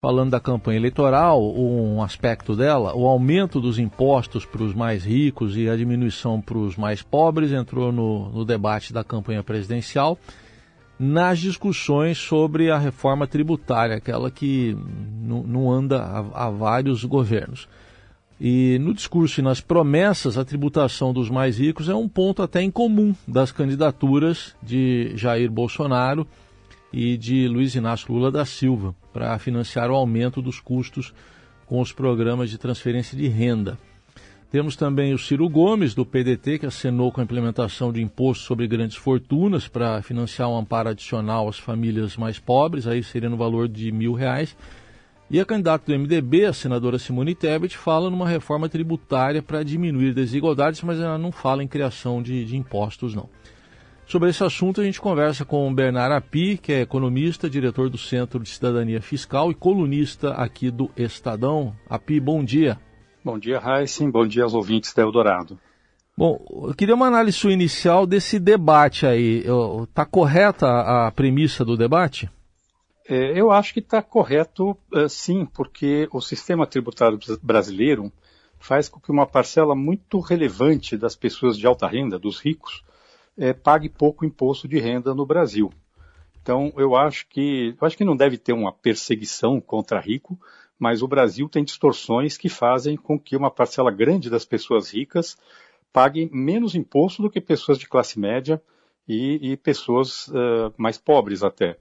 falando da campanha eleitoral, um aspecto dela, o aumento dos impostos para os mais ricos e a diminuição para os mais pobres entrou no, no, debate da campanha presidencial nas discussões sobre a reforma tributária, aquela que não anda há, vários governos. E no discurso e nas promessas, a tributação dos mais ricos é um ponto até em comum das candidaturas de Jair Bolsonaro e de Luiz Inácio Lula da Silva para financiar o aumento dos custos com os programas de transferência de renda. Temos também o Ciro Gomes, do PDT, que acenou com a implementação de imposto sobre grandes fortunas para financiar um amparo adicional às famílias mais pobres, aí seria no valor de mil reais. E a candidata do MDB, a senadora Simone Tebet, fala numa reforma tributária para diminuir desigualdades, mas ela não fala em criação de, de impostos, não. Sobre esse assunto, a gente conversa com o Bernard Api, que é economista, diretor do Centro de Cidadania Fiscal e colunista aqui do Estadão. Api, bom dia. Bom dia, Heisen. Bom dia aos ouvintes da Eldorado. Bom, eu queria uma análise sua inicial desse debate aí. Está correta a premissa do debate? É, eu acho que está correto, é, sim, porque o sistema tributário brasileiro faz com que uma parcela muito relevante das pessoas de alta renda, dos ricos, é, pague pouco imposto de renda no Brasil. Então, eu acho que eu acho que não deve ter uma perseguição contra rico, mas o Brasil tem distorções que fazem com que uma parcela grande das pessoas ricas pague menos imposto do que pessoas de classe média e, e pessoas uh, mais pobres até.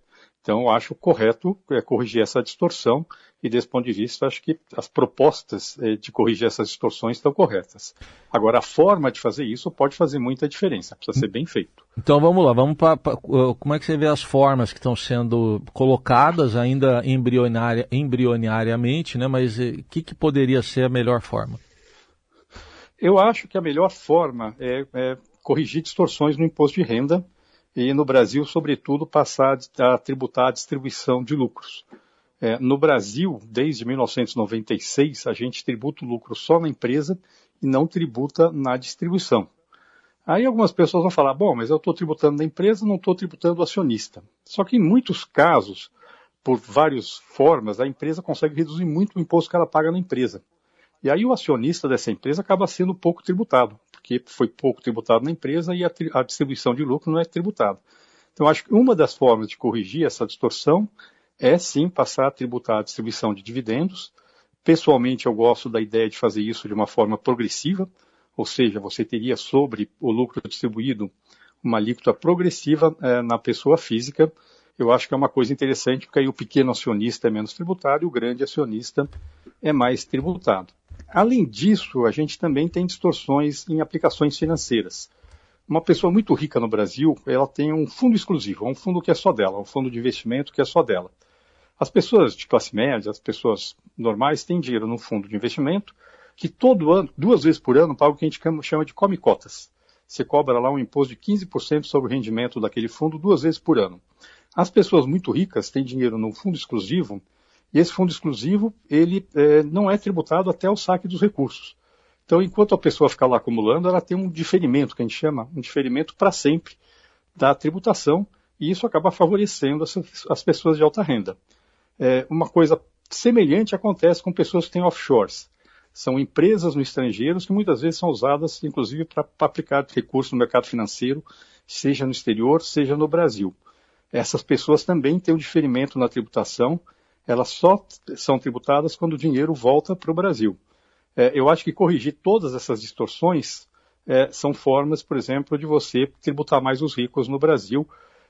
Então, eu acho correto é, corrigir essa distorção e, desse ponto de vista, acho que as propostas é, de corrigir essas distorções estão corretas. Agora, a forma de fazer isso pode fazer muita diferença, precisa ser bem feito. Então, vamos lá, vamos para como é que você vê as formas que estão sendo colocadas ainda embrionária, embrionariamente, né? mas o eh, que, que poderia ser a melhor forma? Eu acho que a melhor forma é, é corrigir distorções no imposto de renda, e no Brasil, sobretudo, passar a tributar a distribuição de lucros. É, no Brasil, desde 1996, a gente tributa o lucro só na empresa e não tributa na distribuição. Aí algumas pessoas vão falar, bom, mas eu estou tributando na empresa, não estou tributando o acionista. Só que em muitos casos, por várias formas, a empresa consegue reduzir muito o imposto que ela paga na empresa. E aí o acionista dessa empresa acaba sendo pouco tributado porque foi pouco tributado na empresa e a, a distribuição de lucro não é tributada. Então, acho que uma das formas de corrigir essa distorção é sim passar a tributar a distribuição de dividendos. Pessoalmente, eu gosto da ideia de fazer isso de uma forma progressiva, ou seja, você teria sobre o lucro distribuído uma alíquota progressiva é, na pessoa física. Eu acho que é uma coisa interessante, porque aí o pequeno acionista é menos tributado e o grande acionista é mais tributado. Além disso, a gente também tem distorções em aplicações financeiras. Uma pessoa muito rica no Brasil, ela tem um fundo exclusivo, um fundo que é só dela, um fundo de investimento que é só dela. As pessoas de classe média, as pessoas normais, têm dinheiro no fundo de investimento que todo ano, duas vezes por ano, paga o que a gente chama de come cotas. Você cobra lá um imposto de 15% sobre o rendimento daquele fundo duas vezes por ano. As pessoas muito ricas têm dinheiro no fundo exclusivo e esse fundo exclusivo, ele é, não é tributado até o saque dos recursos. Então, enquanto a pessoa fica lá acumulando, ela tem um diferimento, que a gente chama, um diferimento para sempre da tributação, e isso acaba favorecendo as, as pessoas de alta renda. É, uma coisa semelhante acontece com pessoas que têm offshores. São empresas no estrangeiro que muitas vezes são usadas, inclusive, para aplicar recursos no mercado financeiro, seja no exterior, seja no Brasil. Essas pessoas também têm um diferimento na tributação, elas só são tributadas quando o dinheiro volta para o Brasil. É, eu acho que corrigir todas essas distorções é, são formas, por exemplo, de você tributar mais os ricos no Brasil.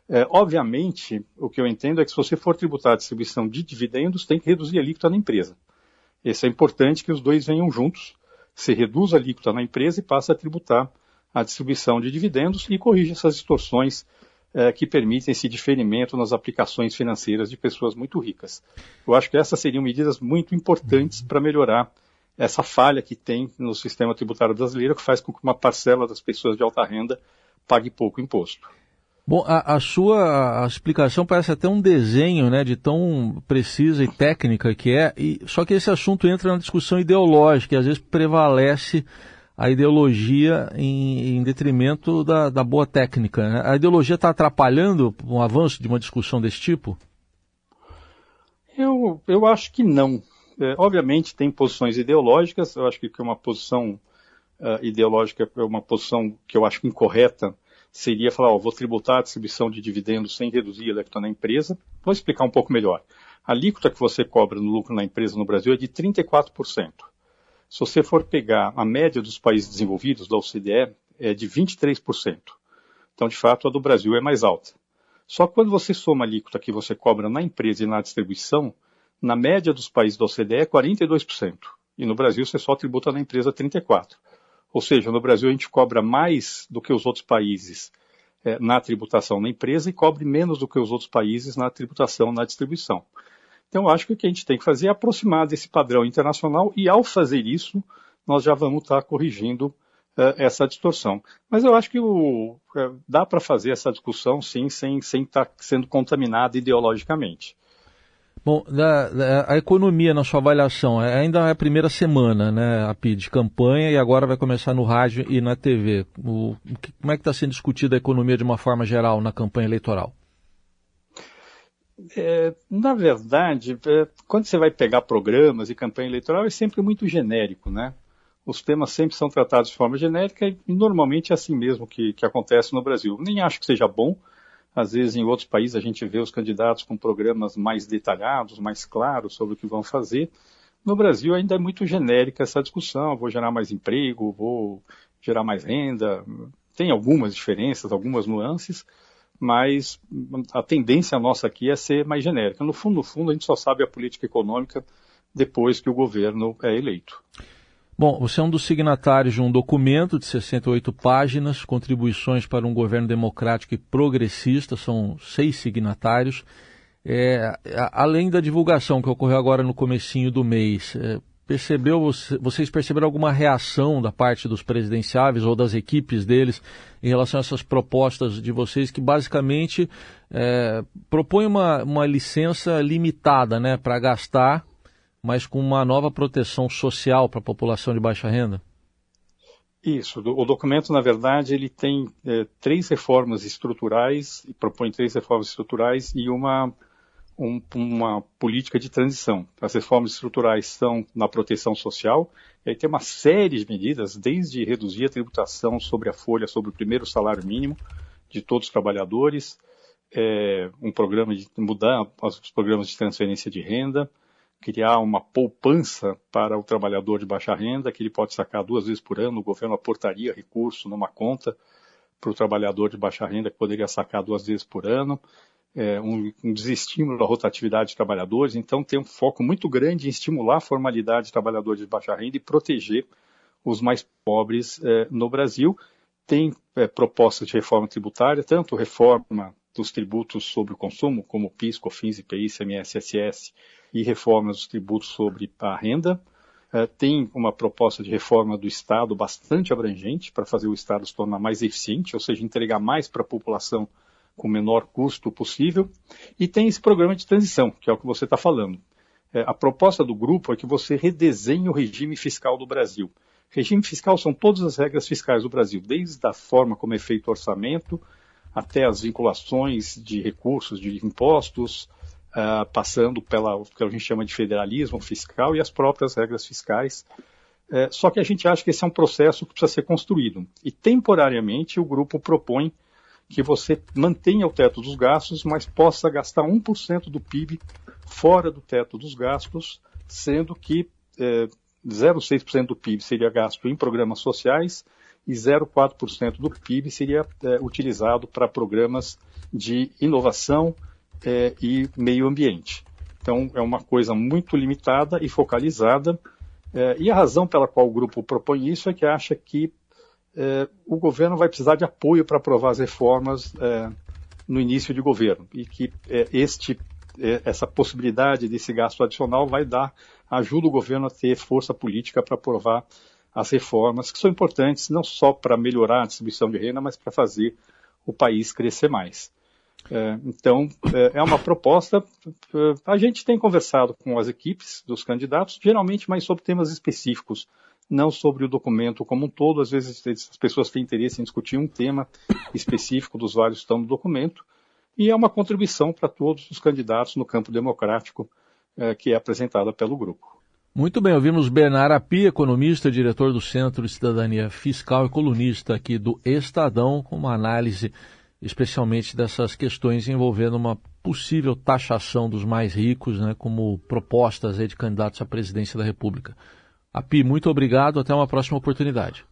É, obviamente, o que eu entendo é que se você for tributar a distribuição de dividendos, tem que reduzir a alíquota na empresa. Isso é importante que os dois venham juntos. Você reduz a alíquota na empresa e passa a tributar a distribuição de dividendos e corrige essas distorções é, que permitem esse diferimento nas aplicações financeiras de pessoas muito ricas. Eu acho que essas seriam medidas muito importantes para melhorar essa falha que tem no sistema tributário brasileiro, que faz com que uma parcela das pessoas de alta renda pague pouco imposto. Bom, a, a, sua a explicação parece até um desenho, né, de tão precisa e técnica que é, e, só que esse assunto entra na discussão ideológica e às vezes prevalece a ideologia em, em detrimento da, da, boa técnica. Né? A ideologia está atrapalhando um avanço de uma discussão desse tipo? Eu, eu acho que não. É, obviamente tem posições ideológicas, eu acho que uma posição uh, ideológica uma posição que eu acho incorreta, seria falar, ó, vou tributar a distribuição de dividendos sem reduzir a alíquota na empresa. Vou explicar um pouco melhor. A alíquota que você cobra no lucro na empresa no Brasil é de 34%. Se você for pegar a média dos países desenvolvidos, da OCDE, é de 23%. Então, de fato, a do Brasil é mais alta. Só quando você soma a alíquota que você cobra na empresa e na distribuição, na média dos países da OCDE é 42%. E no Brasil você só tributa na empresa 34%. Ou seja, no Brasil a gente cobra mais do que os outros países é, na tributação na empresa e cobre menos do que os outros países na tributação na distribuição. Então, acho que o que a gente tem que fazer é aproximar desse padrão internacional e, ao fazer isso, nós já vamos estar corrigindo uh, essa distorção. Mas eu acho que o, uh, dá para fazer essa discussão, sim, sem, sem estar tá sendo contaminado ideologicamente. Bom, a economia, na sua avaliação, é, ainda é a primeira semana, né, a de campanha, e agora vai começar no rádio e na TV. O, como é que está sendo discutida a economia de uma forma geral na campanha eleitoral? É, na verdade, é, quando você vai pegar programas e campanha eleitoral, é sempre muito genérico, né? Os temas sempre são tratados de forma genérica e normalmente é assim mesmo que, que acontece no Brasil. Nem acho que seja bom, às vezes, em outros países, a gente vê os candidatos com programas mais detalhados, mais claros sobre o que vão fazer. No Brasil, ainda é muito genérica essa discussão: vou gerar mais emprego, vou gerar mais renda. Tem algumas diferenças, algumas nuances, mas a tendência nossa aqui é ser mais genérica. No fundo, no fundo, a gente só sabe a política econômica depois que o governo é eleito. Bom, você é um dos signatários de um documento de 68 páginas, contribuições para um governo democrático e progressista, são seis signatários. É, além da divulgação que ocorreu agora no comecinho do mês, é, percebeu vocês perceberam alguma reação da parte dos presidenciáveis ou das equipes deles em relação a essas propostas de vocês que basicamente é, propõem uma, uma licença limitada né, para gastar mas com uma nova proteção social para a população de baixa renda? Isso. O documento, na verdade, ele tem é, três reformas estruturais, propõe três reformas estruturais e uma, um, uma política de transição. As reformas estruturais são na proteção social, e aí tem uma série de medidas, desde reduzir a tributação sobre a folha, sobre o primeiro salário mínimo de todos os trabalhadores, é, um programa de mudar os programas de transferência de renda, criar uma poupança para o trabalhador de baixa renda, que ele pode sacar duas vezes por ano, o governo aportaria recurso numa conta para o trabalhador de baixa renda que poderia sacar duas vezes por ano, é, um, um desestímulo da rotatividade de trabalhadores, então tem um foco muito grande em estimular a formalidade de trabalhadores de baixa renda e proteger os mais pobres é, no Brasil. Tem é, propostas de reforma tributária, tanto reforma dos tributos sobre o consumo, como PIS, COFINS, IPI, ICMS, SS, e reformas dos tributos sobre a renda. Uh, tem uma proposta de reforma do Estado bastante abrangente para fazer o Estado se tornar mais eficiente, ou seja, entregar mais para a população com o menor custo possível. E tem esse programa de transição, que é o que você está falando. É, a proposta do grupo é que você redesenhe o regime fiscal do Brasil. Regime fiscal são todas as regras fiscais do Brasil, desde a forma como é feito o orçamento, até as vinculações de recursos, de impostos, uh, passando pela que a gente chama de federalismo fiscal e as próprias regras fiscais. Uh, só que a gente acha que esse é um processo que precisa ser construído. E temporariamente o grupo propõe que você mantenha o teto dos gastos, mas possa gastar 1% do PIB fora do teto dos gastos, sendo que eh, 0,6% do PIB seria gasto em programas sociais e 0,4% do PIB seria é, utilizado para programas de inovação é, e meio ambiente. Então, é uma coisa muito limitada e focalizada. É, e a razão pela qual o grupo propõe isso é que acha que é, o governo vai precisar de apoio para aprovar as reformas é, no início de governo e que é, este, essa possibilidade desse gasto adicional vai dar ajuda o governo a ter força política para aprovar as reformas que são importantes não só para melhorar a distribuição de renda, mas para fazer o país crescer mais. É, então, é, é uma proposta. É, a gente tem conversado com as equipes dos candidatos, geralmente mais sobre temas específicos, não sobre o documento como um todo. Às vezes as pessoas têm interesse em discutir um tema específico dos vários que estão no documento, e é uma contribuição para todos os candidatos no campo democrático é, que é apresentada pelo grupo. Muito bem, ouvimos Bernard Api, economista, diretor do Centro de Cidadania Fiscal e colunista aqui do Estadão, com uma análise especialmente dessas questões envolvendo uma possível taxação dos mais ricos, né, como propostas de candidatos à presidência da República. Api, muito obrigado, até uma próxima oportunidade.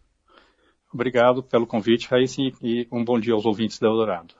Obrigado pelo convite, Raíssa, e um bom dia aos ouvintes da Eldorado.